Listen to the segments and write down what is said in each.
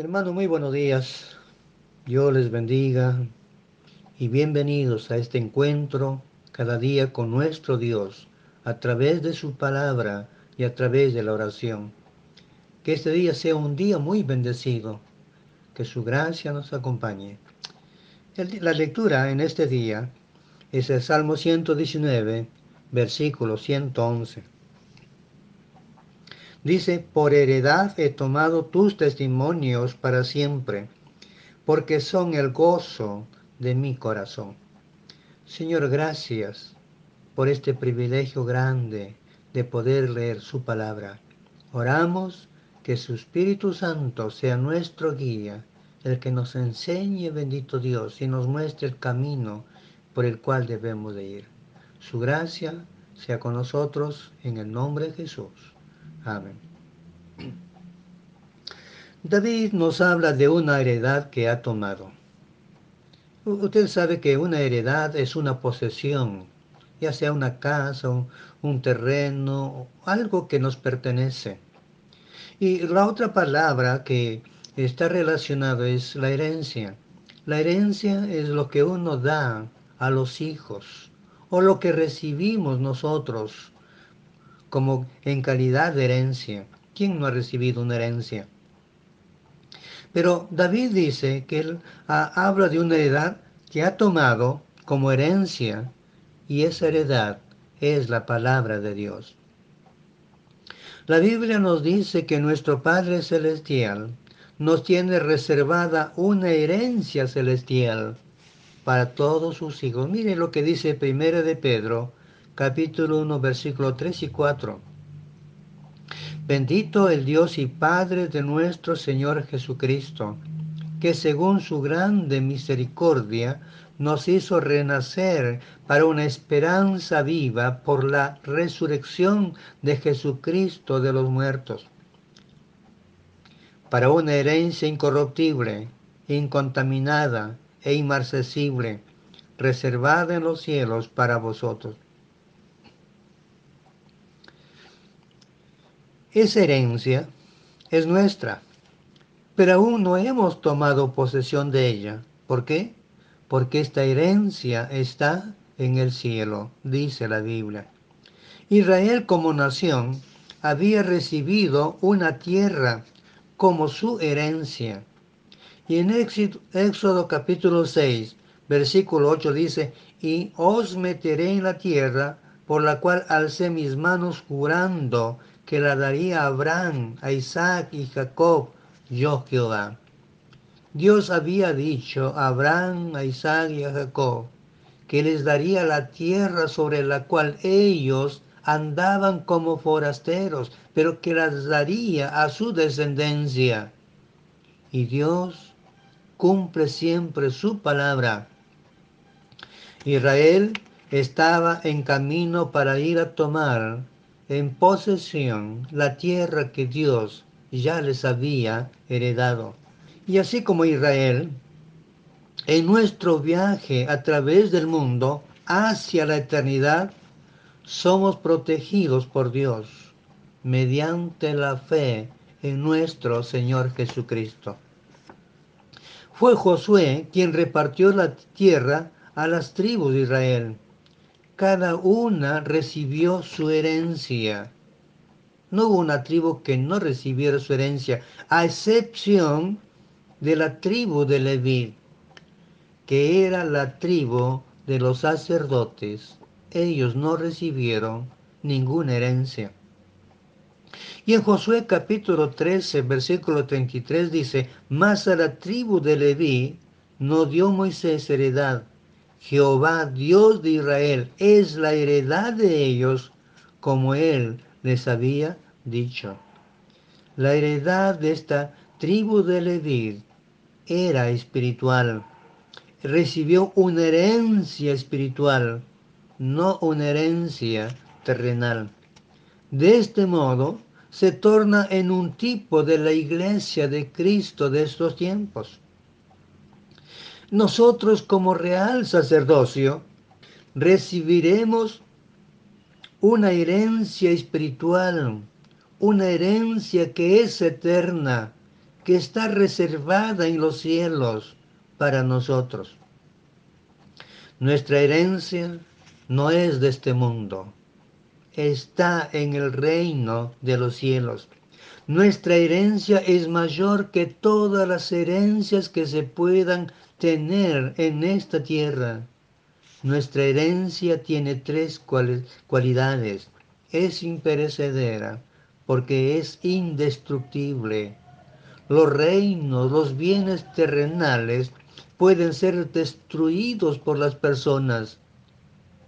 Hermano, muy buenos días. Dios les bendiga y bienvenidos a este encuentro cada día con nuestro Dios a través de su palabra y a través de la oración. Que este día sea un día muy bendecido, que su gracia nos acompañe. La lectura en este día es el Salmo 119, versículo 111. Dice, por heredad he tomado tus testimonios para siempre, porque son el gozo de mi corazón. Señor, gracias por este privilegio grande de poder leer su palabra. Oramos que su Espíritu Santo sea nuestro guía, el que nos enseñe, bendito Dios, y nos muestre el camino por el cual debemos de ir. Su gracia sea con nosotros en el nombre de Jesús. Amén. David nos habla de una heredad que ha tomado. Usted sabe que una heredad es una posesión, ya sea una casa, un, terreno, algo que nos pertenece. Y la otra palabra que está relacionada es la herencia. La herencia es lo que uno da a los hijos o lo que recibimos nosotros como en calidad de herencia. ¿Quién no ha recibido una herencia? Pero David dice que él ah, habla de una heredad que ha tomado como herencia y esa heredad es la palabra de Dios. La Biblia nos dice que nuestro Padre Celestial nos tiene reservada una herencia celestial para todos sus hijos. Mire lo que dice Primera de Pedro, capítulo 1, versículo 3 y 4. Bendito el Dios y Padre de nuestro Señor Jesucristo, que según su grande misericordia nos hizo renacer para una esperanza viva por la resurrección de Jesucristo de los muertos, para una herencia incorruptible, incontaminada e inmarcesible, reservada en los cielos para vosotros Esa herencia es nuestra, pero aún no hemos tomado posesión de ella. ¿Por qué? Porque esta herencia está en el cielo, dice la Biblia. Israel como nación había recibido una tierra como su herencia. Y en Éxodo capítulo 6, versículo 8 dice, y os meteré en la tierra por la cual alcé mis manos jurando que la daría a Abraham, a Isaac y Jacob, yo Jehová. Dios había dicho a Abraham, a Isaac y a Jacob que les daría la tierra sobre la cual ellos andaban como forasteros, pero que las daría a su descendencia. Y Dios cumple siempre su palabra. Israel estaba en camino para ir a tomar en posesión la tierra que Dios ya les había heredado. Y así como Israel, en nuestro viaje a través del mundo hacia la eternidad, somos protegidos por Dios mediante la fe en nuestro Señor Jesucristo. Fue Josué quien repartió la tierra a las tribus de Israel cada una recibió su herencia. No hubo una tribu que no recibiera su herencia, a excepción de la tribu de Leví, que era la tribu de los sacerdotes. Ellos no recibieron ninguna herencia. Y en Josué capítulo 13, versículo 33 dice, mas a la tribu de Leví no dio Moisés heredad, Jehová, Dios de Israel, es la heredad de ellos, como él les había dicho. La heredad de esta tribu de Leví era espiritual. Recibió una herencia espiritual, no una herencia terrenal. De este modo, se torna en un tipo de la iglesia de Cristo de estos tiempos nosotros como real sacerdocio recibiremos una herencia espiritual, una herencia que es eterna, que está reservada en los cielos para nosotros. Nuestra herencia no es de este mundo, está en el reino de los cielos. Nuestra herencia es mayor que todas las herencias que se puedan tener en esta tierra. Nuestra herencia tiene tres cualidades. Es imperecedera porque es indestructible. Los reinos, los bienes terrenales pueden ser destruidos por las personas,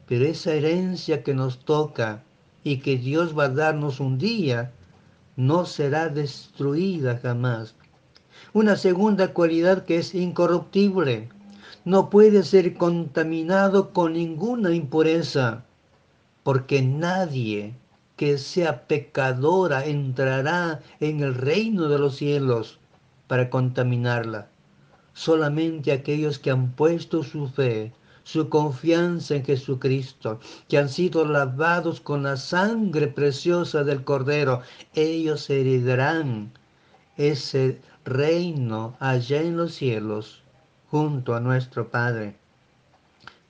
pero esa herencia que nos toca y que Dios va a darnos un día, no será destruida jamás. Una segunda cualidad que es incorruptible. No puede ser contaminado con ninguna impureza, porque nadie que sea pecadora entrará en el reino de los cielos para contaminarla. Solamente aquellos que han puesto su fe, su confianza en Jesucristo, que han sido lavados con la sangre preciosa del Cordero, ellos heredarán ese reino allá en los cielos junto a nuestro Padre.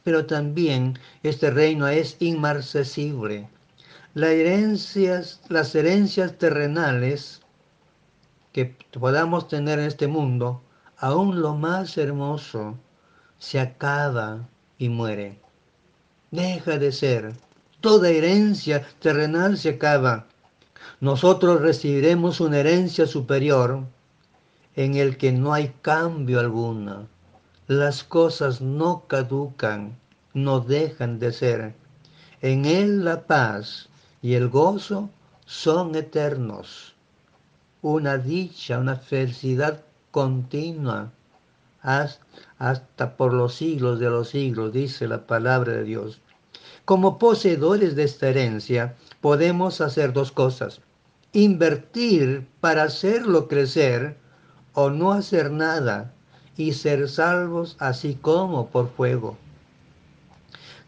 Pero también este reino es inmarcesible. Las herencias, las herencias terrenales que podamos tener en este mundo, aún lo más hermoso, se acaba y muere. Deja de ser. Toda herencia terrenal se acaba. Nosotros recibiremos una herencia superior en el que no hay cambio alguno. Las cosas no caducan, no dejan de ser. En él la paz y el gozo son eternos. Una dicha, una felicidad continua hasta por los siglos de los siglos, dice la palabra de Dios. Como poseedores de esta herencia, podemos hacer dos cosas. Invertir para hacerlo crecer o no hacer nada y ser salvos así como por fuego.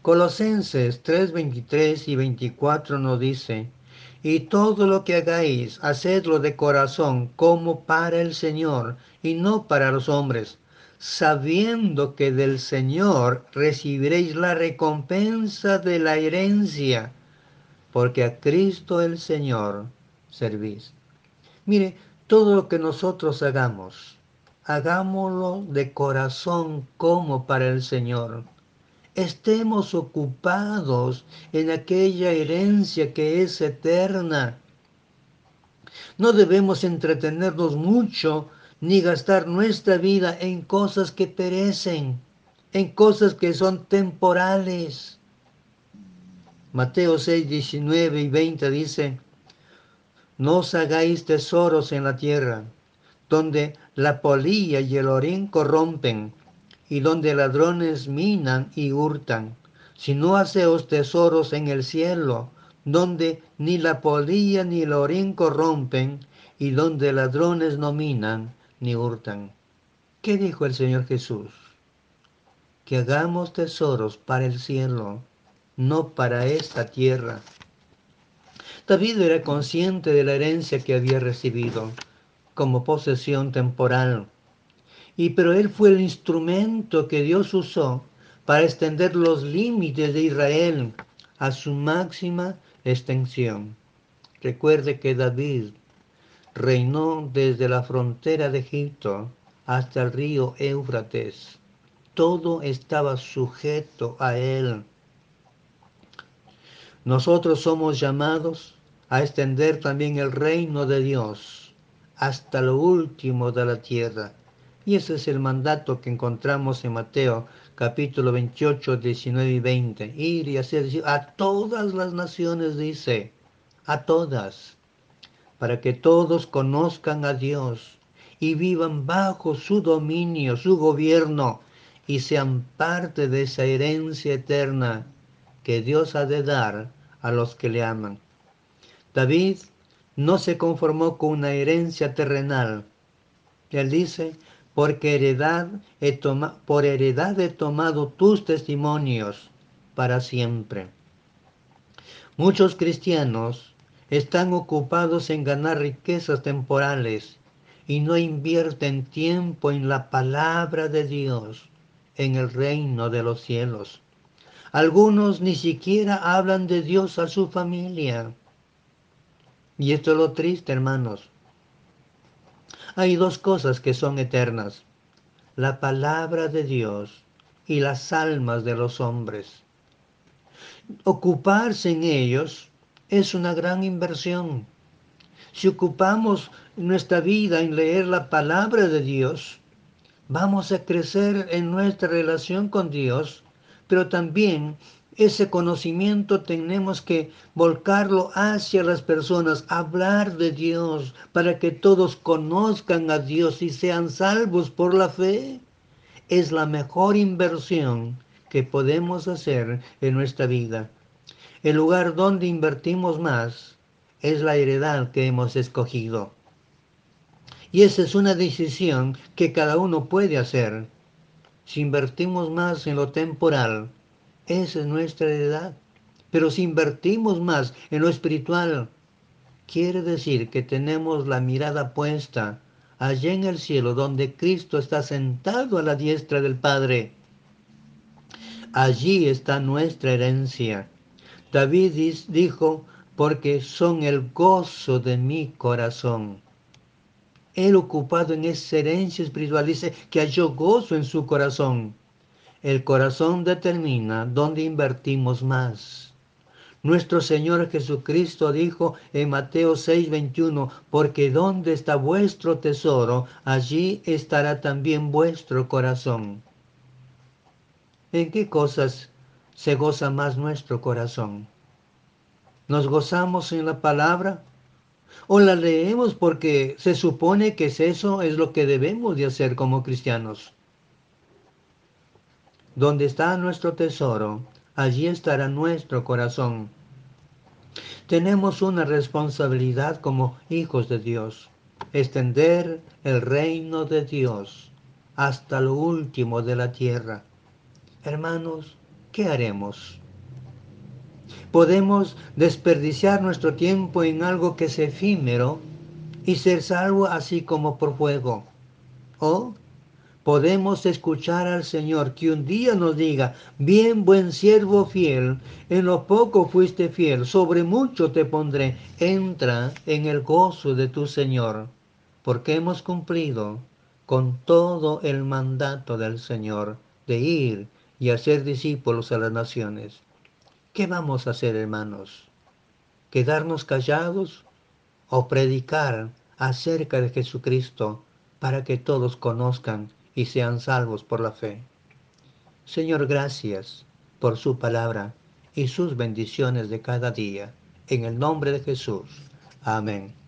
Colosenses 3, 23 y 24 nos dice, y todo lo que hagáis, hacedlo de corazón como para el Señor y no para los hombres, sabiendo que del Señor recibiréis la recompensa de la herencia, porque a Cristo el Señor servís. Mire, todo lo que nosotros hagamos, hagámoslo de corazón como para el Señor. Estemos ocupados en aquella herencia que es eterna. No debemos entretenernos mucho ni gastar nuestra vida en cosas que perecen, en cosas que son temporales. Mateo 6, 19 y 20 dice, no os hagáis tesoros en la tierra, donde la polilla y el orín corrompen, y donde ladrones minan y hurtan, sino haceos tesoros en el cielo, donde ni la polilla ni el orín corrompen, y donde ladrones no minan ni hurtan. ¿Qué dijo el Señor Jesús? Que hagamos tesoros para el cielo, no para esta tierra. David era consciente de la herencia que había recibido como posesión temporal. Y pero él fue el instrumento que Dios usó para extender los límites de Israel a su máxima extensión. Recuerde que David reinó desde la frontera de Egipto hasta el río Éufrates. Todo estaba sujeto a él. Nosotros somos llamados a extender también el reino de Dios hasta lo último de la tierra. Y ese es el mandato que encontramos en Mateo capítulo 28, 19 y 20. Ir y hacer a todas las naciones, dice, a todas, para que todos conozcan a Dios y vivan bajo su dominio, su gobierno, y sean parte de esa herencia eterna que Dios ha de dar a los que le aman. David no se conformó con una herencia terrenal. Él dice, porque heredad he por heredad he tomado tus testimonios para siempre. Muchos cristianos están ocupados en ganar riquezas temporales y no invierten tiempo en la palabra de Dios, en el reino de los cielos. Algunos ni siquiera hablan de Dios a su familia. Y esto es lo triste, hermanos. Hay dos cosas que son eternas. La palabra de Dios y las almas de los hombres. Ocuparse en ellos es una gran inversión. Si ocupamos nuestra vida en leer la palabra de Dios, vamos a crecer en nuestra relación con Dios, pero también ese conocimiento tenemos que volcarlo hacia las personas, hablar de Dios para que todos conozcan a Dios y sean salvos por la fe. Es la mejor inversión que podemos hacer en nuestra vida. El lugar donde invertimos más es la heredad que hemos escogido. Y esa es una decisión que cada uno puede hacer. Si invertimos más en lo temporal, esa es nuestra heredad. Pero si invertimos más en lo espiritual, quiere decir que tenemos la mirada puesta allá en el cielo donde Cristo está sentado a la diestra del Padre. Allí está nuestra herencia. David dijo, porque son el gozo de mi corazón. Él ocupado en esa herencia espiritual dice que halló gozo en su corazón. El corazón determina dónde invertimos más. Nuestro Señor Jesucristo dijo en Mateo 6:21, porque donde está vuestro tesoro, allí estará también vuestro corazón. ¿En qué cosas se goza más nuestro corazón? ¿Nos gozamos en la palabra? ¿O la leemos porque se supone que eso es lo que debemos de hacer como cristianos? Donde está nuestro tesoro, allí estará nuestro corazón. Tenemos una responsabilidad como hijos de Dios, extender el reino de Dios hasta lo último de la tierra. Hermanos, ¿qué haremos? Podemos desperdiciar nuestro tiempo en algo que es efímero y ser salvo así como por fuego. O podemos escuchar al Señor que un día nos diga, bien buen siervo fiel, en lo poco fuiste fiel, sobre mucho te pondré, entra en el gozo de tu Señor, porque hemos cumplido con todo el mandato del Señor de ir y hacer discípulos a las naciones. ¿Qué vamos a hacer, hermanos? ¿Quedarnos callados o predicar acerca de Jesucristo para que todos conozcan y sean salvos por la fe? Señor, gracias por su palabra y sus bendiciones de cada día. En el nombre de Jesús. Amén.